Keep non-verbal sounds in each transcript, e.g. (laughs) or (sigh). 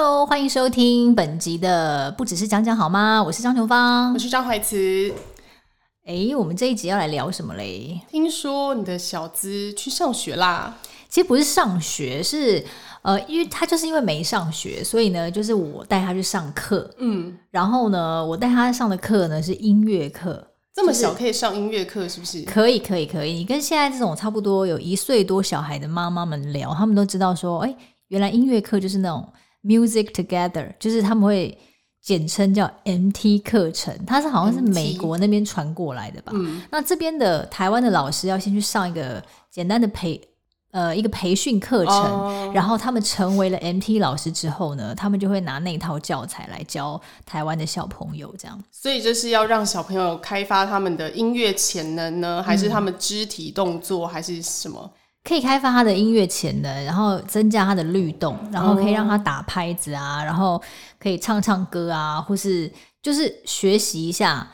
Hello，欢迎收听本集的不只是讲讲好吗？我是张琼芳，我是张怀慈。哎，我们这一集要来聊什么嘞？听说你的小资去上学啦？其实不是上学，是呃，因为他就是因为没上学，所以呢，就是我带他去上课。嗯，然后呢，我带他上的课呢是音乐课。这么小可以上音乐课，是不是？可以，可以，可以。你跟现在这种差不多有一岁多小孩的妈妈们聊，他们都知道说，哎，原来音乐课就是那种 music together，就是他们会简称叫 MT 课程。它是好像是美国那边传过来的吧？嗯。那这边的台湾的老师要先去上一个简单的培。呃，一个培训课程，oh. 然后他们成为了 MT 老师之后呢，他们就会拿那套教材来教台湾的小朋友，这样。所以这是要让小朋友开发他们的音乐潜能呢，还是他们肢体动作，还是什么？可以开发他的音乐潜能，然后增加他的律动，然后可以让他打拍子啊，oh. 然后可以唱唱歌啊，或是就是学习一下。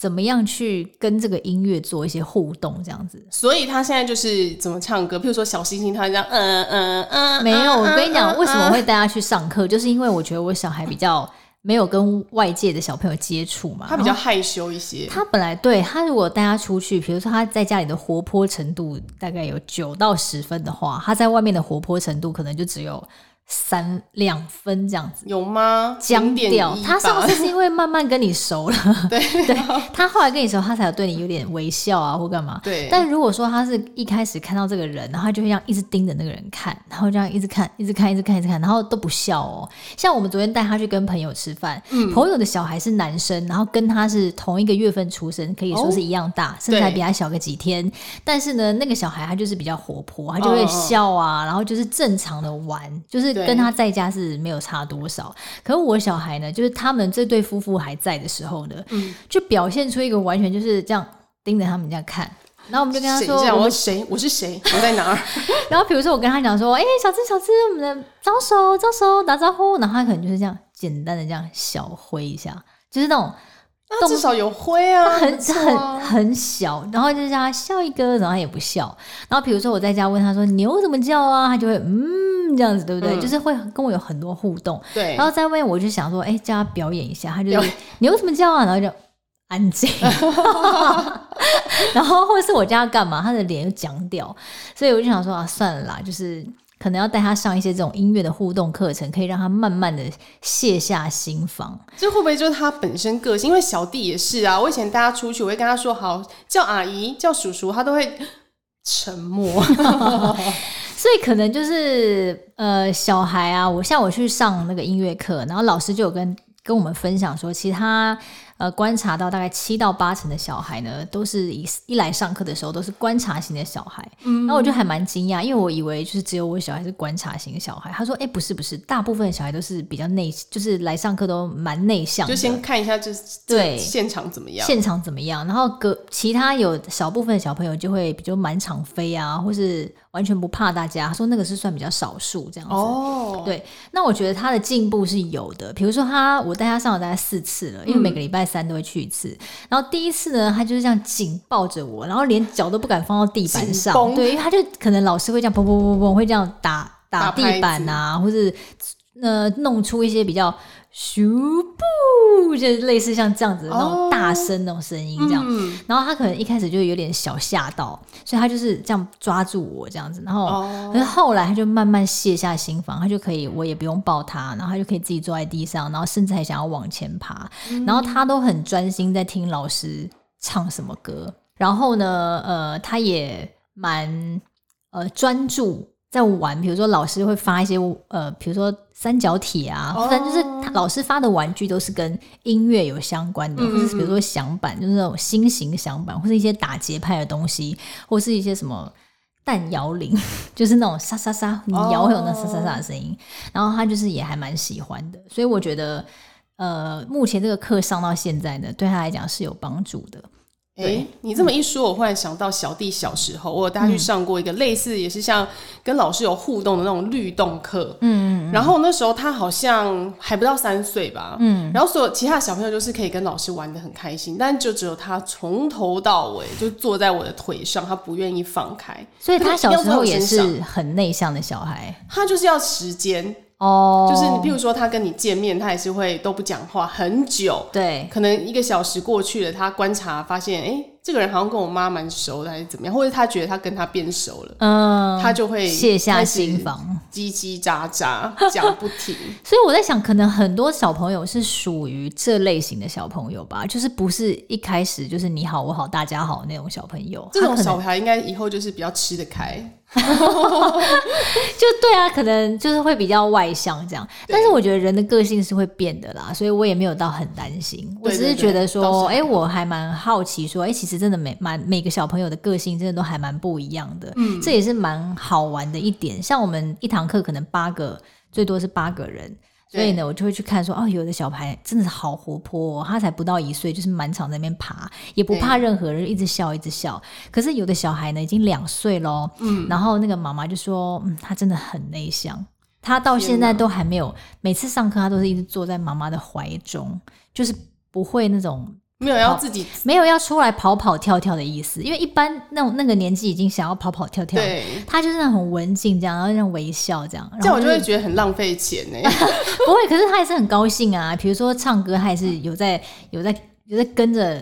怎么样去跟这个音乐做一些互动，这样子？所以他现在就是怎么唱歌，譬如说小星星，他这样，嗯嗯嗯，没有。我跟你讲，为什么我会带他去上课，就是因为我觉得我小孩比较没有跟外界的小朋友接触嘛，他比较害羞一些。他本来对他如果带他出去，比如说他在家里的活泼程度大概有九到十分的话，他在外面的活泼程度可能就只有。三两分这样子有吗？僵掉。他上次是因为慢慢跟你熟了，(laughs) 对对。他后来跟你熟，他才有对你有点微笑啊，或干嘛。对。但如果说他是一开始看到这个人，然后他就会这样一直盯着那个人看，然后这样一直看，一直看，一直看，一直看，然后都不笑哦。像我们昨天带他去跟朋友吃饭，嗯，朋友的小孩是男生，然后跟他是同一个月份出生，可以说是一样大，哦、甚至还比他小个几天。但是呢，那个小孩他就是比较活泼，他就会笑啊，哦、然后就是正常的玩，就是。跟他在家是没有差多少，可是我小孩呢，就是他们这对夫妇还在的时候呢，嗯，就表现出一个完全就是这样盯着他们这样看，然后我们就跟他说：“我谁？我是谁？我在哪儿？” (laughs) 然后比如说我跟他讲说：“哎、欸，小资小资，我们的招手招手打招呼。”然后他可能就是这样简单的这样小挥一下，就是那种。那至少有灰啊，很很很小，然后就叫他笑一个，然后他也不笑。然后比如说我在家问他说牛怎么叫啊，他就会嗯这样子，对不对？嗯、就是会跟我有很多互动。对。然后在外面我就想说，哎、欸，叫他表演一下，他就牛怎么叫啊，然后就安静。(laughs) (laughs) 然后或者是我叫他干嘛，他的脸又僵掉。所以我就想说啊，算了啦，就是。可能要带他上一些这种音乐的互动课程，可以让他慢慢的卸下心防。这会不会就是他本身个性？因为小弟也是啊，我以前带他出去，我会跟他说好叫阿姨、叫叔叔，他都会沉默。(laughs) 所以可能就是呃，小孩啊，我像我去上那个音乐课，然后老师就有跟跟我们分享说，其实他。呃，观察到大概七到八成的小孩呢，都是一一来上课的时候都是观察型的小孩。嗯，然后我就还蛮惊讶，因为我以为就是只有我小孩是观察型的小孩。他说：“哎、欸，不是不是，大部分的小孩都是比较内，就是来上课都蛮内向的。”就先看一下，就是对现场怎么样？现场怎么样？然后隔其他有小部分的小朋友就会比较满场飞啊，或是完全不怕大家。他说那个是算比较少数这样子。哦，对。那我觉得他的进步是有的。比如说他，我带他上了大概四次了，因为每个礼拜。三都会去一次，然后第一次呢，他就是这样紧抱着我，然后连脚都不敢放到地板上，对，因为他就可能老师会这样砰砰砰砰会这样打打地板啊，或是呃弄出一些比较。咻不，就是类似像这样子的那种大声那种声音这样，然后他可能一开始就有点小吓到，所以他就是这样抓住我这样子，然后，哦、可是后来他就慢慢卸下心防，他就可以，我也不用抱他，然后他就可以自己坐在地上，然后甚至还想要往前爬，嗯、然后他都很专心在听老师唱什么歌，然后呢，呃，他也蛮呃专注。在玩，比如说老师会发一些呃，比如说三角铁啊，反正、oh. 就是老师发的玩具都是跟音乐有相关的，mm hmm. 或者比如说响板，就是那种新型响板，或是一些打节拍的东西，或是一些什么弹摇铃，(laughs) 就是那种沙沙沙，你摇会有那沙沙沙的声音。Oh. 然后他就是也还蛮喜欢的，所以我觉得呃，目前这个课上到现在呢，对他来讲是有帮助的。哎，对你这么一说，我忽然想到小弟小时候，我有带他去上过一个类似，也是像跟老师有互动的那种律动课。嗯嗯。然后那时候他好像还不到三岁吧。嗯。然后所有其他小朋友就是可以跟老师玩的很开心，但就只有他从头到尾就坐在我的腿上，他不愿意放开。所以他小时候也是很内向的小孩。他就是要时间。哦，就是你譬如说他跟你见面，他也是会都不讲话很久，对，可能一个小时过去了，他观察发现，哎、欸。这个人好像跟我妈蛮熟的，还是怎么样？或者他觉得他跟他变熟了，嗯，他就会卸下心防，叽叽喳喳讲不停。(laughs) 所以我在想，可能很多小朋友是属于这类型的小朋友吧，就是不是一开始就是你好我好大家好那种小朋友。这种小孩应该以后就是比较吃得开。(laughs) 就对啊，可能就是会比较外向这样，但是我觉得人的个性是会变的啦，所以我也没有到很担心。我只是觉得说，哎、欸，我还蛮好奇说，哎、欸，其实真的每蛮每个小朋友的个性真的都还蛮不一样的，嗯，这也是蛮好玩的一点。像我们一堂课可能八个，最多是八个人。所以呢，我就会去看说，哦，有的小孩真的是好活泼哦，他才不到一岁，就是满场在那边爬，也不怕任何人，一直笑一直笑。可是有的小孩呢，已经两岁咯，嗯，然后那个妈妈就说，嗯，他真的很内向，他到现在都还没有，每次上课他都是一直坐在妈妈的怀中，就是不会那种。没有要自己，没有要出来跑跑跳跳的意思，因为一般那种那个年纪已经想要跑跑跳跳，对，他就是那种很文静这样，然后那种微笑这样，这样我就会觉得很浪费钱呢。(laughs) 不会，可是他也是很高兴啊，比如说唱歌，他也是有在有在。有在跟着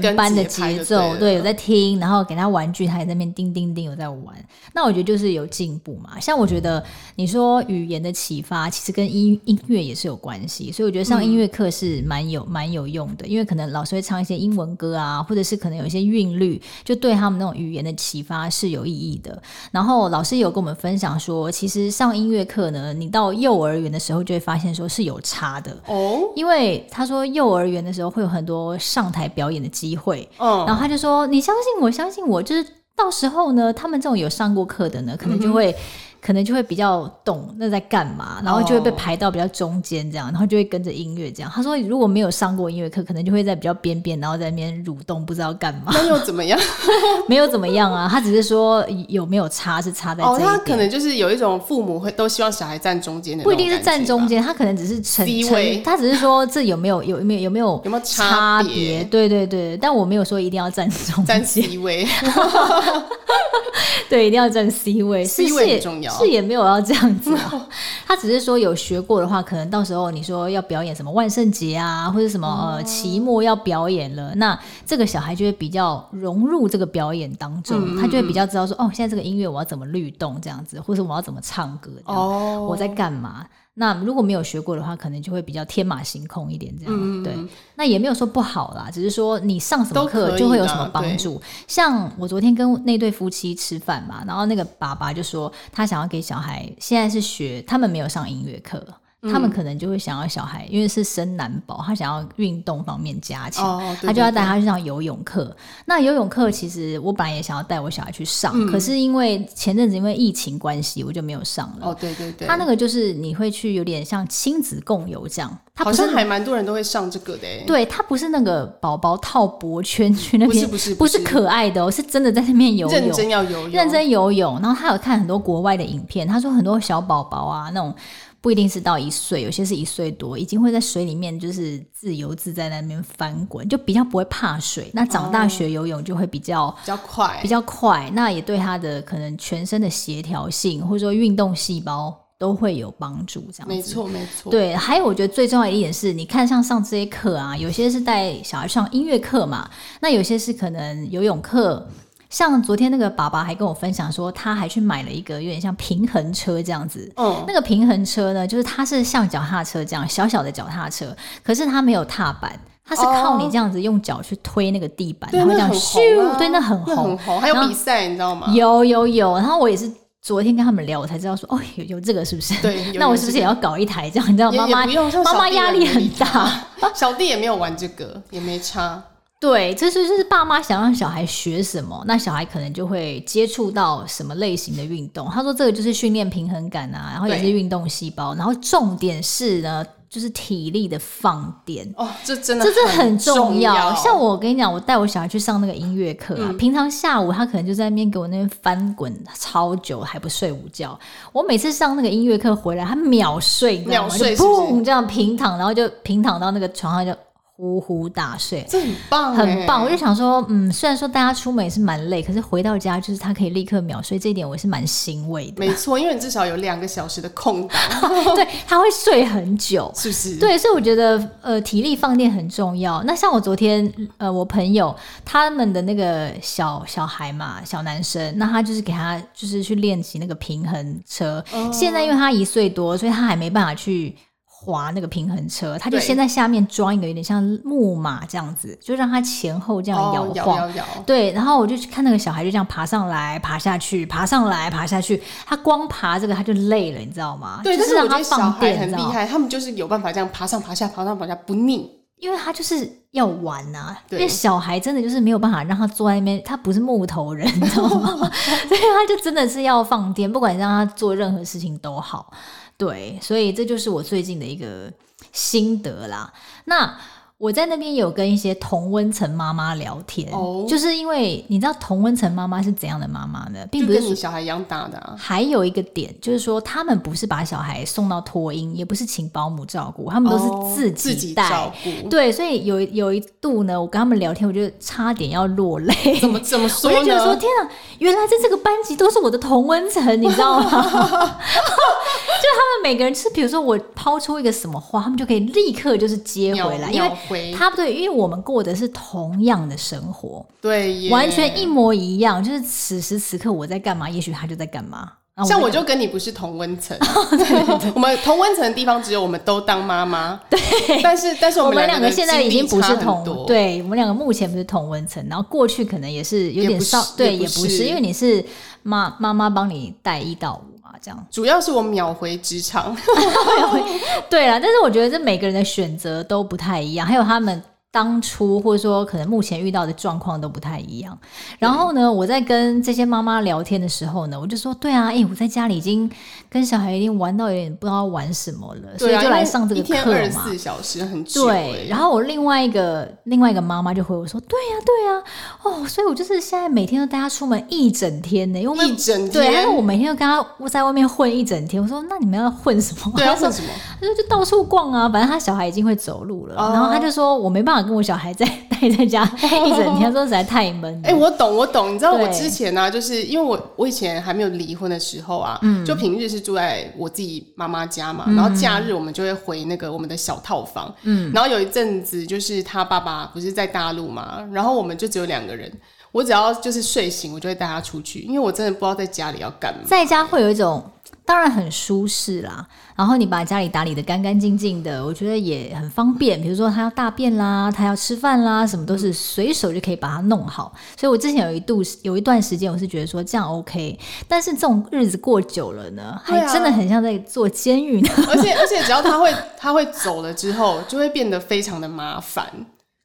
全班的节奏，对，对，有在听，然后给他玩具，他也在那边叮叮叮有在玩。那我觉得就是有进步嘛。像我觉得你说语言的启发，其实跟音音乐也是有关系，所以我觉得上音乐课是蛮有蛮、嗯、有用的，因为可能老师会唱一些英文歌啊，或者是可能有一些韵律，就对他们那种语言的启发是有意义的。然后老师有跟我们分享说，其实上音乐课呢，你到幼儿园的时候就会发现说是有差的哦，因为他说幼儿园的时候会有很多。上台表演的机会，嗯，然后他就说：“你相信我，相信我，就是到时候呢，他们这种有上过课的呢，可能就会。嗯”可能就会比较懂那在干嘛，然后就会被排到比较中间这样，然后就会跟着音乐这样。他说如果没有上过音乐课，可能就会在比较边边，然后在那边蠕动，不知道干嘛。那又怎么样？(laughs) 没有怎么样啊，他只是说有没有差是差在。哦，他可能就是有一种父母会都希望小孩站中间的，不一定是站中间，他可能只是成成，他只是说这有没有有没有有没有有没有差别？对对对，但我没有说一定要站中间，站 C 位。(laughs) 对，一定要站 C 位，C 位很重要。是也没有要这样子啊，(laughs) 他只是说有学过的话，可能到时候你说要表演什么万圣节啊，或者什么呃期末要表演了，那这个小孩就会比较融入这个表演当中，他就会比较知道说，哦，现在这个音乐我要怎么律动这样子，或者我要怎么唱歌，哦，我在干嘛。那如果没有学过的话，可能就会比较天马行空一点这样，嗯、对。那也没有说不好啦，只是说你上什么课就会有什么帮助。像我昨天跟那对夫妻吃饭嘛，然后那个爸爸就说他想要给小孩，现在是学，他们没有上音乐课。他们可能就会想要小孩，因为是生男宝，他想要运动方面加强，他就要带他去上游泳课。那游泳课其实我本来也想要带我小孩去上，可是因为前阵子因为疫情关系，我就没有上了。哦，对对对，他那个就是你会去有点像亲子共游这样，他好像还蛮多人都会上这个的。对，他不是那个宝宝套脖圈去那边，不是不是不是可爱的，是真的在那边游泳，认真要游泳，认真游泳。然后他有看很多国外的影片，他说很多小宝宝啊那种。不一定是到一岁，有些是一岁多，已经会在水里面就是自由自在在那边翻滚，就比较不会怕水。那长大学游泳就会比较、哦、比较快，比较快。那也对他的可能全身的协调性或者说运动细胞都会有帮助。这样子，没错没错。对，还有我觉得最重要的一点是，你看像上这些课啊，有些是带小孩上音乐课嘛，那有些是可能游泳课。像昨天那个爸爸还跟我分享说，他还去买了一个有点像平衡车这样子。嗯，那个平衡车呢，就是它是像脚踏车这样小小的脚踏车，可是它没有踏板，它是靠你这样子用脚去推那个地板，然后这样咻，对，那很红，很红，还有比赛，你知道吗？有有有，然后我也是昨天跟他们聊，我才知道说，哦，有有这个是不是？对，(laughs) 那我是不是也要搞一台这样？你知道妈妈妈妈压力很大，小弟也没有玩这个，也没差。对，这是就是爸妈想让小孩学什么，那小孩可能就会接触到什么类型的运动。他说这个就是训练平衡感啊，然后也是运动细胞，然后重点是呢，就是体力的放电。哦，这真的这是很重要。像我跟你讲，我带我小孩去上那个音乐课啊，嗯、平常下午他可能就在那边给我那边翻滚超久，还不睡午觉。我每次上那个音乐课回来，他秒睡，秒睡，砰这样平躺，然后就平躺到那个床上就。呼呼大睡，这很棒，很棒。我就想说，嗯，虽然说大家出门也是蛮累，可是回到家就是他可以立刻秒睡，这一点我是蛮欣慰的。没错，因为你至少有两个小时的空档，(laughs) 对，他会睡很久，(laughs) 是不是？对，所以我觉得呃，体力放电很重要。那像我昨天呃，我朋友他们的那个小小孩嘛，小男生，那他就是给他就是去练习那个平衡车。哦、现在因为他一岁多，所以他还没办法去。滑那个平衡车，他就先在下面装一个有点像木马这样子，就让他前后这样摇晃。哦、摇摇摇对，然后我就去看那个小孩就这样爬上来、爬下去、爬上来、爬下去。他光爬这个他就累了，你知道吗？对，就是让他放电，但是我觉得小孩很厉害，他们就是有办法这样爬上爬下、爬上爬下不腻，因为他就是要玩呐、啊。对，因为小孩真的就是没有办法让他坐在那边，他不是木头人，你知道吗？(laughs) 所以他就真的是要放电，不管让他做任何事情都好。对，所以这就是我最近的一个心得啦。那我在那边有跟一些同温层妈妈聊天，哦，就是因为你知道同温层妈妈是怎样的妈妈呢？并不是你小孩一样大的啊。还有一个点就是说，他们不是把小孩送到托婴，也不是请保姆照顾，他们都是自己带。对，所以有有一度呢，我跟他们聊天，我就差点要落泪。怎么 (laughs) 怎么说呢？我就觉得说，天啊，原来在这个班级都是我的同温层，你知道吗？(laughs) 就他们每个人，是比如说我抛出一个什么话，他们就可以立刻就是接回来，因为他不对。因为我们过的是同样的生活，对，完全一模一样。就是此时此刻我在干嘛，也许他就在干嘛。像我就跟你不是同温层，(laughs) 我们同温层的地方只有我们都当妈妈。对，但是但是我们两个现在已经不是同，对，我们两个目前不是同温层，然后过去可能也是有点少，对，也不是，因为你是妈妈妈帮你带一到五嘛，这样。主要是我秒回职场，(laughs) (laughs) 对啦，但是我觉得这每个人的选择都不太一样，还有他们。当初或者说可能目前遇到的状况都不太一样，然后呢，我在跟这些妈妈聊天的时候呢，我就说，对啊，哎、欸，我在家里已经跟小孩已经玩到有点不知道玩什么了，所以就来上这个课嘛。一天二十四小时很久。对，然后我另外一个另外一个妈妈就回我说，对呀、啊，对呀、啊，哦，所以我就是现在每天都带他出门一整天呢，因为一整天，对，他说我每天都跟他在外面混一整天。我说那你们要混什么？对，要混什么？他说就到处逛啊，反正他小孩已经会走路了，哦、然后他就说我没办法。跟我小孩在待在家 (laughs) 一整天，说实在太闷。哎、欸，我懂，我懂。你知道我之前呢、啊，就是因为我我以前还没有离婚的时候啊，嗯，就平日是住在我自己妈妈家嘛，嗯、然后假日我们就会回那个我们的小套房，嗯，然后有一阵子就是他爸爸不是在大陆嘛，然后我们就只有两个人，我只要就是睡醒，我就会带他出去，因为我真的不知道在家里要干嘛，在家会有一种。当然很舒适啦，然后你把家里打理的干干净净的，我觉得也很方便。比如说他要大便啦，他要吃饭啦，什么都是随手就可以把它弄好。所以我之前有一度有一段时间，我是觉得说这样 OK。但是这种日子过久了呢，还真的很像在做监狱呢。而且而且只要他会他会走了之后，就会变得非常的麻烦。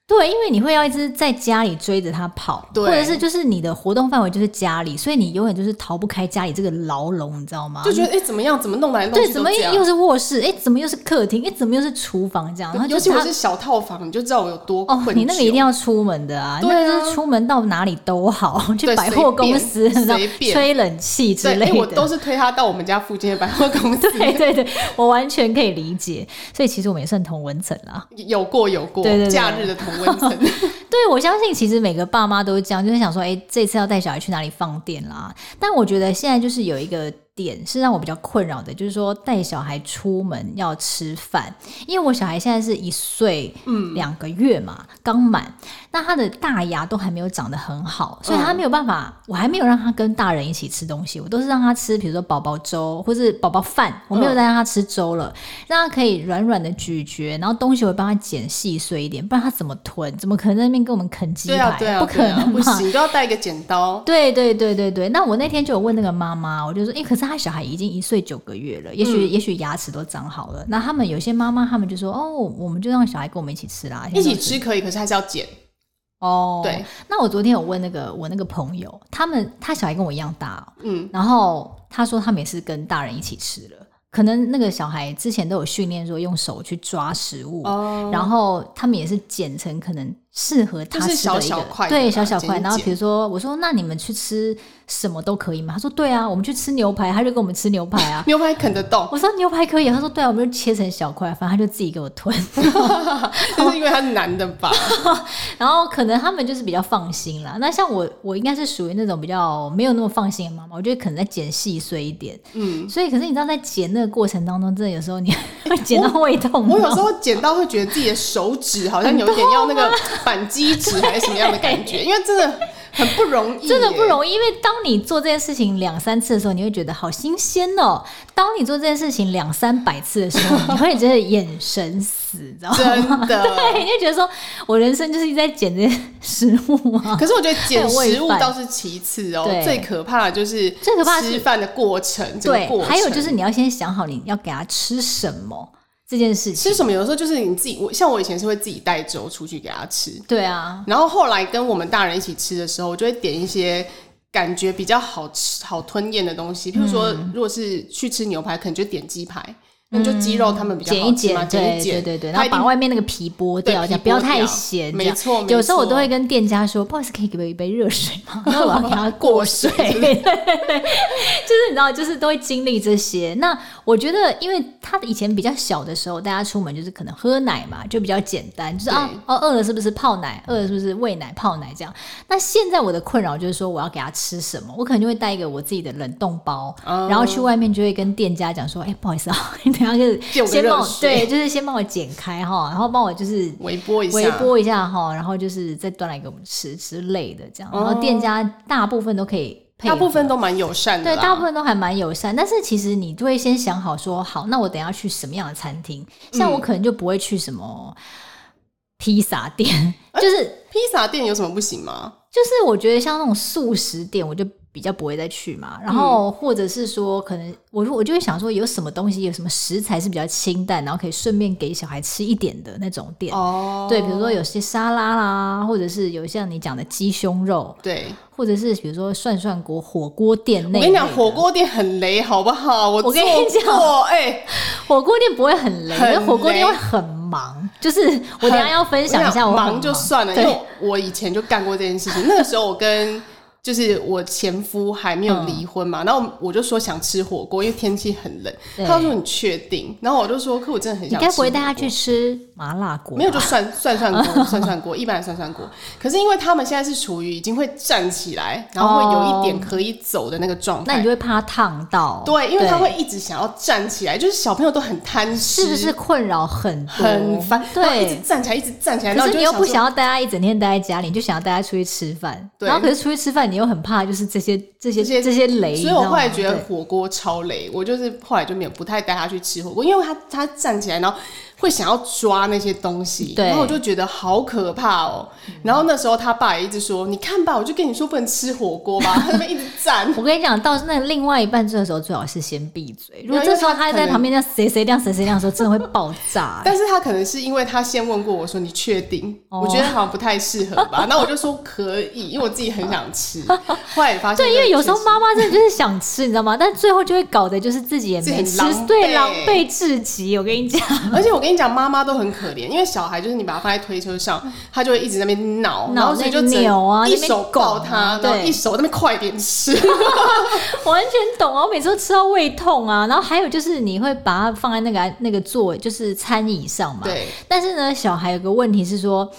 对，因为你会要一直在家里追着他跑，对或者是就是你的活动范围就是家里，所以你永远就是逃不开家里这个牢笼，你知道吗？就觉得哎，怎么样，怎么弄来弄去，对，怎么又是卧室，哎，怎么又是客厅，哎，怎么又是厨房这样？然后尤其我是小套房，你就知道我有多困。哦，你那个一定要出门的啊，对啊，那个是出门到哪里都好，(laughs) 去百货公司，随便吹冷气之类的，我都是推他到我们家附近的百货公司。(laughs) 对对对，我完全可以理解，所以其实我们也算同文层啦，有过有过，对对对，假日的同 (laughs) 对，我相信其实每个爸妈都是这样，就是想说，哎，这次要带小孩去哪里放电啦？但我觉得现在就是有一个。点是让我比较困扰的，就是说带小孩出门要吃饭，因为我小孩现在是一岁两个月嘛，刚满、嗯，那他的大牙都还没有长得很好，所以他没有办法，嗯、我还没有让他跟大人一起吃东西，我都是让他吃，比如说宝宝粥或是宝宝饭，我没有再让他吃粥了，嗯、让他可以软软的咀嚼，然后东西我会帮他剪细碎一点，不然他怎么吞？怎么可能在那边跟我们啃鸡排？对啊对啊、不可能嘛，不行，都要带一个剪刀。对对对对对，那我那天就有问那个妈妈，我就说，哎，可是。他小孩已经一岁九个月了，也许、嗯、也许牙齿都长好了。那他们有些妈妈，他们就说：“哦，我们就让小孩跟我们一起吃啦，一起吃可以，可是还是要剪。”哦，对。那我昨天有问那个我那个朋友，他们他小孩跟我一样大，嗯，然后他说他们也是跟大人一起吃了。可能那个小孩之前都有训练说用手去抓食物，哦、然后他们也是剪成可能适合他吃的一个小小块，对小小块。然后比如说我说那你们去吃什么都可以吗？他说对啊，我们去吃牛排，他就跟我们吃牛排啊。(laughs) 牛排啃得动。我说牛排可以，他说对啊，我们就切成小块，反正他就自己给我吞。(laughs) 就是因为他是男的吧？(laughs) 然后可能他们就是比较放心啦。那像我，我应该是属于那种比较没有那么放心的妈妈。我觉得可能在剪细碎一点。嗯。所以可是你知道在剪那个过程当中，真的有时候你会剪到胃痛。我有时候剪到会觉得自己的手指好像有一点要那个。反击值还是什么样的感觉？(laughs) 因为真的很不容易，真的不容易。因为当你做这件事情两三次的时候，你会觉得好新鲜哦。当你做这件事情两三百次的时候，你会觉得眼神死，知道吗？真的，(laughs) 对，你就觉得说我人生就是一直在捡这些食物啊。可是我觉得捡食物倒是其次哦，最可怕的就是最可怕吃饭的过程。对，还有就是你要先想好你要给他吃什么。这件事情吃什么？有时候就是你自己，我像我以前是会自己带粥出去给他吃。对啊，然后后来跟我们大人一起吃的时候，我就会点一些感觉比较好吃、好吞咽的东西。譬如说，如果是去吃牛排，可能就点鸡排。那就鸡肉他们比较好吃嘛，剪一剪，对对对，然后把外面那个皮剥掉，这样不要太咸。没错，有时候我都会跟店家说，不好意思，可以给我一杯热水吗？(laughs) 然后我要给他过水。对 (laughs) 对对，就是你知道，就是都会经历这些。那我觉得，因为他以前比较小的时候，大家出门就是可能喝奶嘛，就比较简单，就是啊哦饿了是不是泡奶？饿了是不是喂奶泡奶这样？那现在我的困扰就是说，我要给他吃什么？我可能就会带一个我自己的冷冻包，然后去外面就会跟店家讲说，哎，不好意思啊。(laughs) 然后就是先帮我对，就是先帮我剪开哈，然后帮我就是微波一下，微波一下哈，然后就是再端来给我们吃之类的这样。然后店家大部分都可以配，大部分都蛮友善的，对，大部分都还蛮友善。但是其实你就会先想好说，好，那我等下去什么样的餐厅？像我可能就不会去什么披萨店，(laughs) 就是披萨店有什么不行吗？就是我觉得像那种素食店，我就。比较不会再去嘛，然后或者是说，可能我我就会想说，有什么东西，有什么食材是比较清淡，然后可以顺便给小孩吃一点的那种店。哦，对，比如说有些沙拉啦，或者是有像你讲的鸡胸肉，对，或者是比如说涮涮锅、火锅店那。我跟你讲，火锅店很雷，好不好？我我跟你讲，哎、欸，火锅店不会很雷，很雷，火锅店会很忙。就是我等下要分享一下我，我忙就算了，因为我以前就干过这件事情。那个时候我跟。就是我前夫还没有离婚嘛，嗯、然后我就说想吃火锅，因为天气很冷。他说你确定？然后我就说，可我真的很想吃。你该不会带他去吃麻辣锅？没有，就涮涮涮锅，(laughs) 涮涮锅，一般的涮涮锅。可是因为他们现在是处于已经会站起来，然后会有一点可以走的那个状态，那你就会怕他烫到。对，因为他会一直想要站起来，就是小朋友都很贪吃，是不是困扰很很烦？对，一直站起来，一直站起来。可是你又不想要带他一整天待在家里，你就想要带他出去吃饭。然后可是出去吃饭，你又很怕，就是这些这些这些雷，所以我后来觉得火锅超雷，我就是后来就没有不太带他去吃火锅，因为他他站起来，然后。会想要抓那些东西，然后我就觉得好可怕哦。然后那时候他爸也一直说：“你看吧，我就跟你说不能吃火锅吧。(laughs) ”他那边一直站。(laughs) 我跟你讲，到那另外一半这个时候，最好是先闭嘴。如果这时候他在旁边这样谁谁亮谁谁亮的时候，真的会爆炸。(laughs) 但是他可能是因为他先问过我说：“你确定？”我觉得好像不太适合吧。那我就说可以，因为我自己很想吃。后来发现，对，因为有时候妈妈真的就是想吃，你知道吗？但最后就会搞得就是自己也没吃，对，狼狈至极。我跟你讲，而且我跟。跟你讲，妈妈都很可怜，因为小孩就是你把他放在推车上，(laughs) 他就会一直在那边闹，然后所以就扭啊，一手抱他，然后一手在那边快点吃，(laughs) (laughs) 完全懂啊！我每次都吃到胃痛啊。然后还有就是你会把它放在那个那个座，就是餐椅上嘛。对。但是呢，小孩有个问题是说。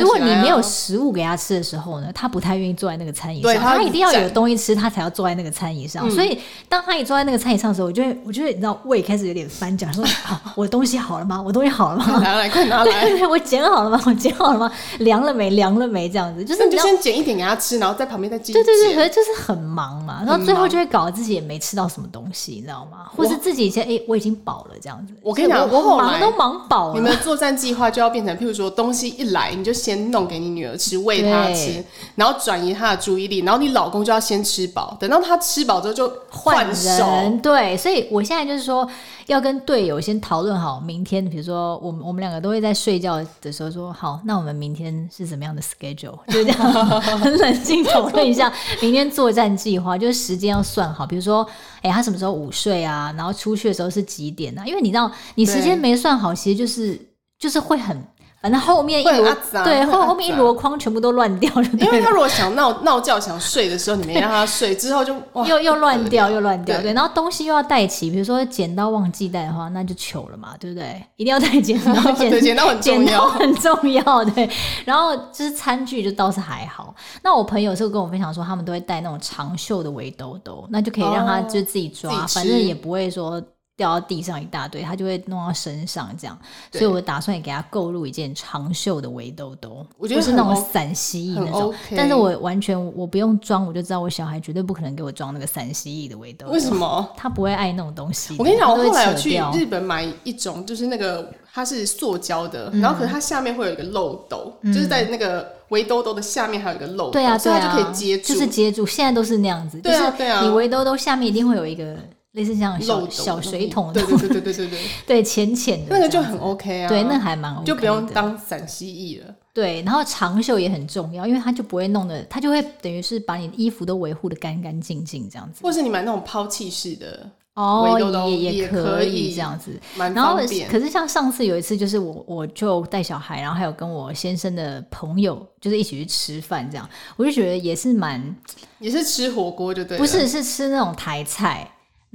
如果你没有食物给他吃的时候呢，他不太愿意坐在那个餐椅上，他一定要有东西吃，他才要坐在那个餐椅上。所以当他一坐在那个餐椅上的时候，我就会，我就会，你知道，胃开始有点翻搅，说 (laughs) 啊，我的东西好了吗？我东西好了吗？拿来，快拿来！(laughs) 对，我剪好了吗？我剪好了吗？凉了没？凉了没？这样子，就是你就先剪一点给他吃，然后在旁边再继续。对对对，可是就是很忙嘛，然后最后就会搞得自己也没吃到什么东西，你知道吗？或是自己先哎，我已经饱了这样子。我跟你讲，我忙都忙饱了。你们的作战计划就要变成，譬如说东西一来，你就先弄给。你女儿吃，喂她吃，然后转移她的注意力，然后你老公就要先吃饱，等到他吃饱之后就换人。对，所以我现在就是说，要跟队友先讨论好明天，比如说我们我们两个都会在睡觉的时候说好，那我们明天是怎么样的 schedule，就这样 (laughs) 很冷静讨论一下明天作战计划，就是时间要算好，比如说，哎，他什么时候午睡啊？然后出去的时候是几点啊？因为你知道，你时间没算好，其实就是就是会很。反正后面一箩对后后面一箩筐全部都乱掉了，因为他如果想闹闹觉想睡的时候，你没让他睡，之后就 (laughs) 又又乱掉又乱掉，对，然后东西又要带齐，比如说剪刀忘记带的话，那就糗了嘛，对不对？一定要带剪刀，剪剪刀很重要，很重要，对。然后就是餐具就倒是还好，那我朋友是跟我分享说，他们都会带那种长袖的围兜兜，那就可以让他就自己抓，反正也不会说。掉到地上一大堆，他就会弄到身上这样，所以我打算也给他购入一件长袖的围兜兜，我觉得是那种散蜥蜴那种，但是我完全我不用装，我就知道我小孩绝对不可能给我装那个散蜥蜴的围兜兜。为什么？他不会爱那种东西。我跟你讲，我后来有去日本买一种，就是那个它是塑胶的，然后可是它下面会有一个漏斗，就是在那个围兜兜的下面还有一个漏斗，对啊，所以它就可以接住，就是接住。现在都是那样子，对啊，对啊，你围兜兜下面一定会有一个。类似像小小水桶，对对对对对对对，对 (laughs) 浅浅的那个就很 OK 啊，对，那还蛮 OK，就不用当散蜥蜴了。对，然后长袖也很重要，因为它就不会弄得，它就会等于是把你衣服都维护的干干净净这样子。或是你买那种抛弃式的哦，也也可以这样子，蛮方便。可是像上次有一次，就是我我就带小孩，然后还有跟我先生的朋友，就是一起去吃饭这样，我就觉得也是蛮，也是吃火锅就对，不是是吃那种台菜。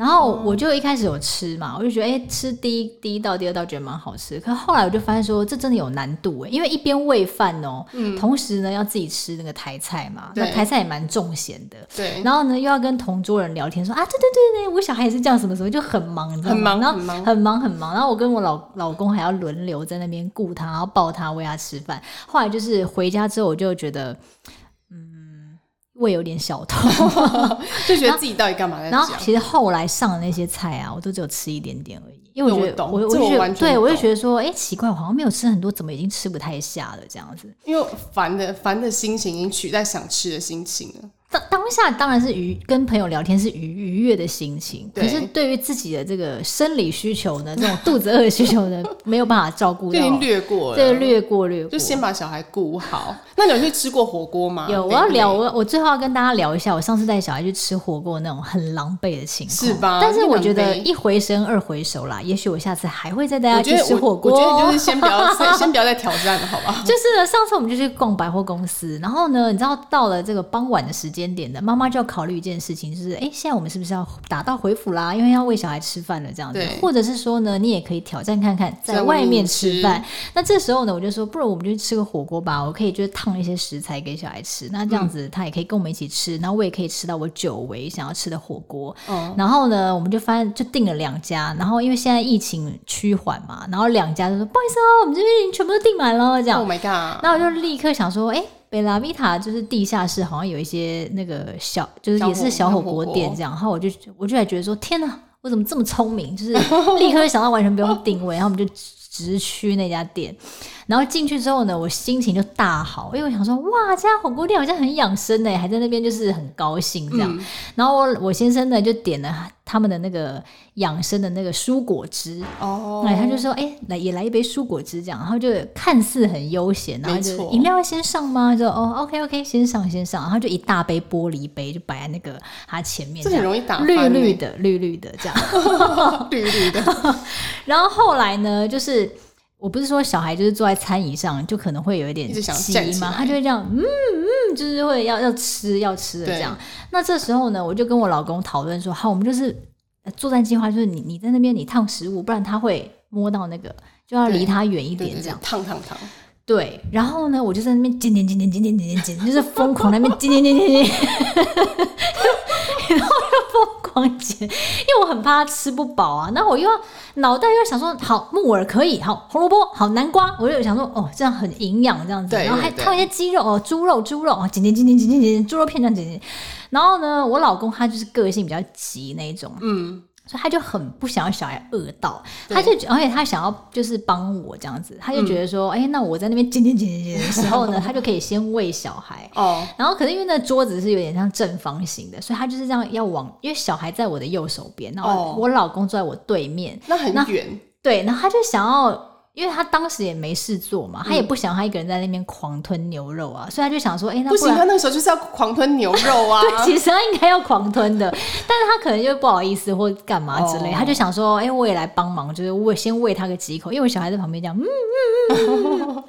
然后我就一开始有吃嘛，我就觉得哎、欸，吃第一第一道、第二道觉得蛮好吃。可后来我就发现说，这真的有难度哎，因为一边喂饭哦，嗯、同时呢要自己吃那个台菜嘛，那台菜也蛮重咸的。对。然后呢又要跟同桌人聊天说啊，对对对对，我小孩也是这样，什么什么就很忙，你知道吗？很忙，很忙，很忙，很忙。然后我跟我老老公还要轮流在那边顾他，然后抱他喂他吃饭。后来就是回家之后，我就觉得。胃有点小痛，(laughs) 就觉得自己到底干嘛？然后其实后来上的那些菜啊，我都只有吃一点点而已，因为我觉得我我就觉得对我就觉得说，哎、欸，奇怪，我好像没有吃很多，怎么已经吃不太下了这样子？因为烦的烦的心情已经取代想吃的心情了。当当下当然是愉跟朋友聊天是愉愉悦的心情，可是对于自己的这个生理需求呢，这种肚子饿的需求呢，没有办法照顾 (laughs) 到，已经略过了，对，略过略过，就先把小孩顾好。那你有去吃过火锅吗？有，我要聊我我最后要跟大家聊一下，我上次带小孩去吃火锅那种很狼狈的情况，是吧？但是我觉得一回生二回熟啦，也许我下次还会再带大家去吃火锅。我觉得就是先不要 (laughs) 先不要再挑战了，好吧？就是呢，上次我们就去逛百货公司，然后呢，你知道到了这个傍晚的时间点的，妈妈就要考虑一件事情，就是哎，现在我们是不是要打道回府啦？因为要喂小孩吃饭了，这样子，或者是说呢，你也可以挑战看看在外面吃饭。那这时候呢，我就说，不如我们就去吃个火锅吧。我可以就是烫一些食材给小孩吃，那这样子他也可以跟我们一起吃，然后我也可以吃到我久违想要吃的火锅。哦，然后呢，我们就发现就订了两家，然后因为现在疫情趋缓嘛，然后两家就说不好意思哦，我们这边已经全部都订满了，这样。Oh my god！那我就立刻想说，哎。贝拉维塔就是地下室，好像有一些那个小，就是也是小火锅店这样。然后我就我就还觉得说，天哪，我怎么这么聪明？就是立刻想到完全不用定位，然后我们就直驱那家店。然后进去之后呢，我心情就大好，因为我想说，哇，这家火锅店好像很养生呢，还在那边就是很高兴这样。嗯、然后我我先生呢就点了他们的那个养生的那个蔬果汁哦，哎，他就说，哎、欸，来也来一杯蔬果汁这样，然后就看似很悠闲，然后就饮料要先上吗？就哦，OK OK，先上先上，然后就一大杯玻璃杯就摆在那个他前面，这很容易打绿绿的绿绿的这样，(laughs) 绿绿的。(laughs) 然后后来呢，就是。我不是说小孩就是坐在餐椅上就可能会有一点急嘛，他就会这样，嗯嗯，就是会要要吃要吃的这样。那这时候呢，我就跟我老公讨论说，好，我们就是作战计划，就是你你在那边你烫食物，不然他会摸到那个，就要离他远一点这样。烫烫烫。对，然后呢，我就在那边剪剪剪剪剪剪剪剪，就是疯狂在那边剪剪剪剪剪，(laughs) 然后就疯。(laughs) 因为我很怕他吃不饱啊。然后我又要脑袋又要想说，好木耳可以，好红萝卜，好南瓜，我就想说，哦，这样很营养，这样子。然后还烫一些鸡肉哦，猪肉，猪肉啊，剪剪剪剪剪剪剪，猪肉片这样剪剪。然后呢，我老公他就是个性比较急那种，嗯。所以他就很不想要小孩饿到，对他就而且他想要就是帮我这样子，他就觉得说，哎、嗯欸，那我在那边剪剪剪剪剪的时候呢，(laughs) 他就可以先喂小孩哦。然后可是因为那桌子是有点像正方形的，所以他就是这样要往，因为小孩在我的右手边，然后我老公坐在我对面，那很远。对，然后他就想要。因为他当时也没事做嘛，他也不想他一个人在那边狂吞牛肉啊，所以他就想说，哎、欸，那不，不行，他那个时候就是要狂吞牛肉啊。(laughs) 对，其实他应该要狂吞的，但是他可能就不好意思或干嘛之类，哦、他就想说，哎、欸，我也来帮忙，就是我先喂他个几口，因为我小孩在旁边这样，嗯嗯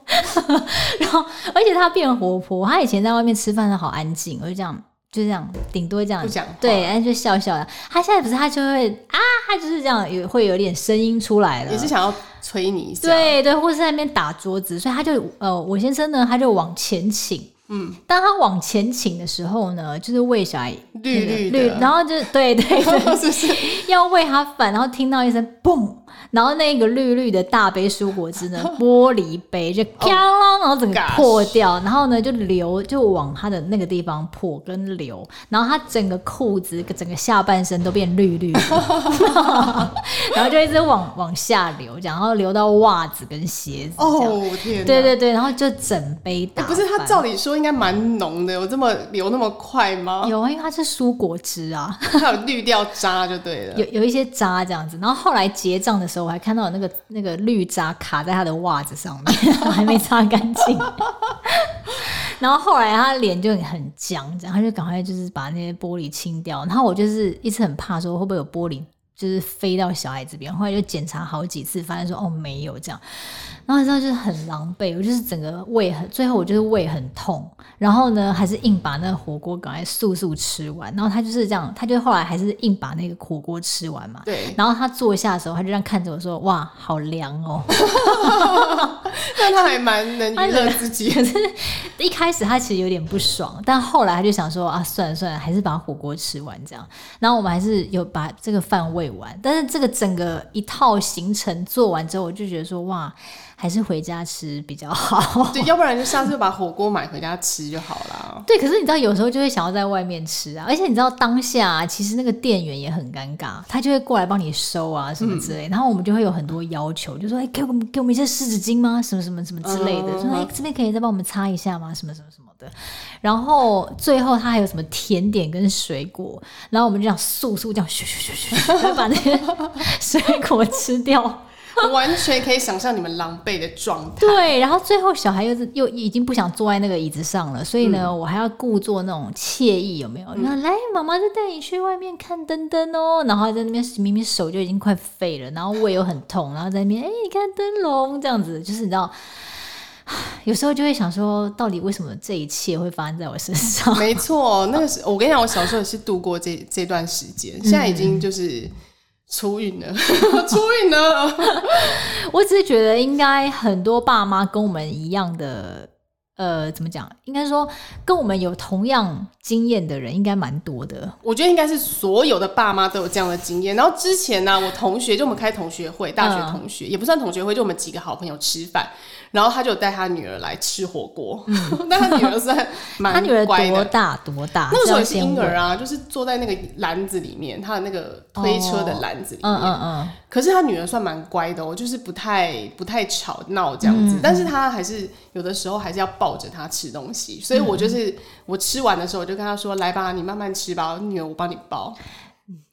嗯，(laughs) 然后，而且他变活泼，他以前在外面吃饭的好安静，我就这样。就这样，顶多这样，不讲，对，然后就笑笑的。他现在不是，他就会啊，他就是这样，有会有点声音出来了。也是想要催你一下，对对，或是在那边打桌子，所以他就呃，我先生呢，他就往前请。嗯，当他往前倾的时候呢，就是喂小孩绿绿绿，然后就对对对，(laughs) 要喂他饭，然后听到一声嘣。然后那个绿绿的大杯蔬果汁呢，(laughs) 玻璃杯就哐啷，然后整个破掉，然后呢就流就往他的那个地方破跟流，然后他整个裤子整个下半身都变绿绿的，(laughs) 然后就一直往往下流，然后流到袜子跟鞋子。哦天！对对对，然后就整杯打。不是他照理说应该蛮浓的，有这么流那么快吗？有啊，因为它是蔬果汁啊，它有滤掉渣就对了。有有一些渣这样子，然后后来结账的时候。我还看到有那个那个绿渣卡在他的袜子上面，还没擦干净。(laughs) 然后后来他脸就很僵，这样他就赶快就是把那些玻璃清掉。然后我就是一直很怕说会不会有玻璃就是飞到小孩这边，后来就检查好几次，发现说哦没有这样。然后你知道就是很狼狈，我就是整个胃很，最后我就是胃很痛，然后呢还是硬把那个火锅赶快速速吃完。然后他就是这样，他就后来还是硬把那个火锅吃完嘛。对。然后他坐下的时候，他就这样看着我说：“哇，好凉哦。(laughs) ”那他还蛮能娱乐自己。可是一开始他其实有点不爽，但后来他就想说：“啊，算了算了，还是把火锅吃完这样。”然后我们还是有把这个饭喂完，但是这个整个一套行程做完之后，我就觉得说：“哇。”还是回家吃比较好，对，要不然就下次就把火锅买回家吃就好了。(laughs) 对，可是你知道有时候就会想要在外面吃啊，而且你知道当下啊，其实那个店员也很尴尬，他就会过来帮你收啊什么之类，嗯、然后我们就会有很多要求，就说哎，给我们给我们一些湿纸巾吗？什么什么什么之类的，嗯、说哎这边可以再帮我们擦一下吗？什么什么什么的。然后最后他还有什么甜点跟水果，然后我们就这样速速这样咻咻咻咻，咻，把那些水果吃掉。(laughs) 完全可以想象你们狼狈的状态。对，然后最后小孩又是又已经不想坐在那个椅子上了，所以呢，嗯、我还要故作那种惬意，有没有？然后、嗯、来，妈妈就带你去外面看灯灯哦。然后在那边明明手就已经快废了，然后胃又很痛，然后在那边哎，你看灯笼这样子，就是你知道，(sighs) 有时候就会想说，到底为什么这一切会发生在我身上？没错，那个是 (laughs) 我跟你讲，我小时候也是度过这这段时间，现在已经就是。出运了，(laughs) 出运了。(laughs) 我只是觉得，应该很多爸妈跟我们一样的，呃，怎么讲？应该说，跟我们有同样经验的人，应该蛮多的。我觉得应该是所有的爸妈都有这样的经验。然后之前呢、啊，我同学就我们开同学会，大学同学、嗯、也不算同学会，就我们几个好朋友吃饭。然后他就带他女儿来吃火锅，嗯、(laughs) 但他女儿算蛮乖的。他女儿多大？多大？那个时候也是婴儿啊，就是坐在那个篮子里面，他的那个推车的篮子里面。哦、嗯嗯嗯。可是他女儿算蛮乖的哦，就是不太不太吵闹这样子。但是他还是有的时候还是要抱着他吃东西，所以我就是、我吃完的时候，我就跟他说：“来吧，你慢慢吃吧，女儿我帮你抱。”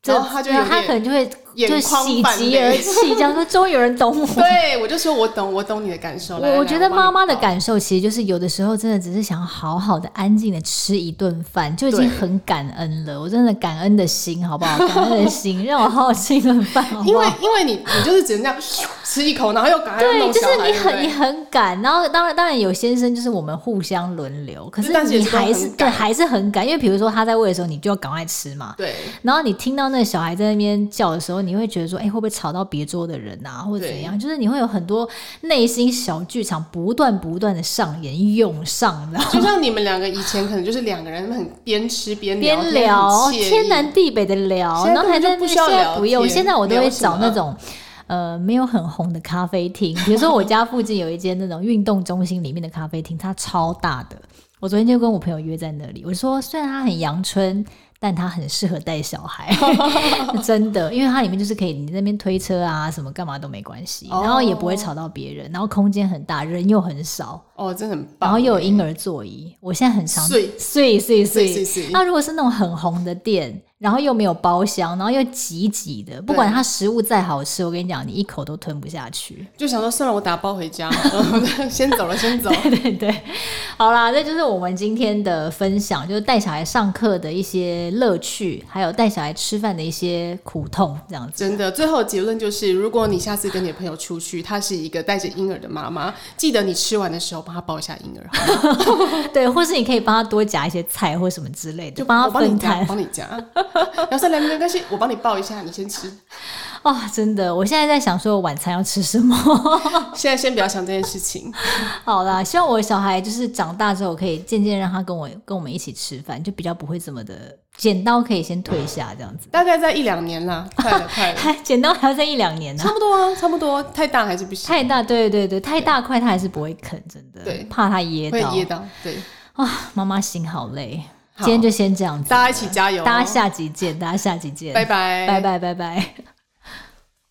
然后他就他可能就会就喜极而泣，这样说终于有人懂我。(laughs) 对，我就说我懂，我懂你的感受。我我觉得妈妈的感受其实就是有的时候真的只是想好好的安静的吃一顿饭就已经很感恩了。我真的感恩的心好不好？感恩的心 (laughs) 让我好好吃一顿饭。因为 (laughs) 因为你你就是只能这样吃一口，然后又赶快对，就是你很你很赶。然后当然当然有先生就是我们互相轮流，可是你还是对还是很赶，因为比如说他在喂的时候，你就要赶快吃嘛。对，然后你听到那小孩在那边。叫的时候，你会觉得说，哎、欸，会不会吵到别桌的人啊，或者怎样？就是你会有很多内心小剧场不断不断的上演涌上，然后 (laughs) 就像你们两个以前可能就是两个人很边吃边聊，边聊天南地北的聊，然后还在不需要聊，不用。现在我都会找那种呃没有很红的咖啡厅，(laughs) 比如说我家附近有一间那种运动中心里面的咖啡厅，它超大的。我昨天就跟我朋友约在那里，我说虽然它很阳春。但它很适合带小孩，(laughs) 真的，因为它里面就是可以你那边推车啊，什么干嘛都没关系，然后也不会吵到别人，然后空间很大，人又很少，哦，真的很棒。然后又有婴儿座椅，我现在很常睡睡。睡睡睡。那如果是那种很红的店，然后又没有包厢，然后又挤挤的，不管它食物再好吃，我跟你讲，你一口都吞不下去。就想说算了，我打包回家，(laughs) 先走了，先走。(laughs) 对对对，好啦，这就是我们今天的分享，就是带小孩上课的一些乐趣，还有带小孩吃饭的一些苦痛，这样子。真的，最后结论就是，如果你下次跟你的朋友出去，她是一个带着婴儿的妈妈，记得你吃完的时候帮她抱一下婴儿，(laughs) 对，或是你可以帮他多夹一些菜或什么之类的，就帮他分摊，帮你夹。(laughs) 然后三两个没关系，我帮你抱一下，你先吃。哦，真的，我现在在想说我晚餐要吃什么。(laughs) 现在先不要想这件事情。好啦，希望我的小孩就是长大之后，可以渐渐让他跟我跟我们一起吃饭，就比较不会这么的。剪刀可以先退下，这样子。大概在一两年啦，快了快了。(laughs) 剪刀还要在一两年呢？差不多啊，差不多。太大还是不行。太大，对对对，太大块他还是不会啃，真的。对，怕他噎到。会噎到，对。啊，妈妈心好累。今天就先这样子，大家一起加油，大家下集见，大家下集见，拜拜，拜拜，拜拜。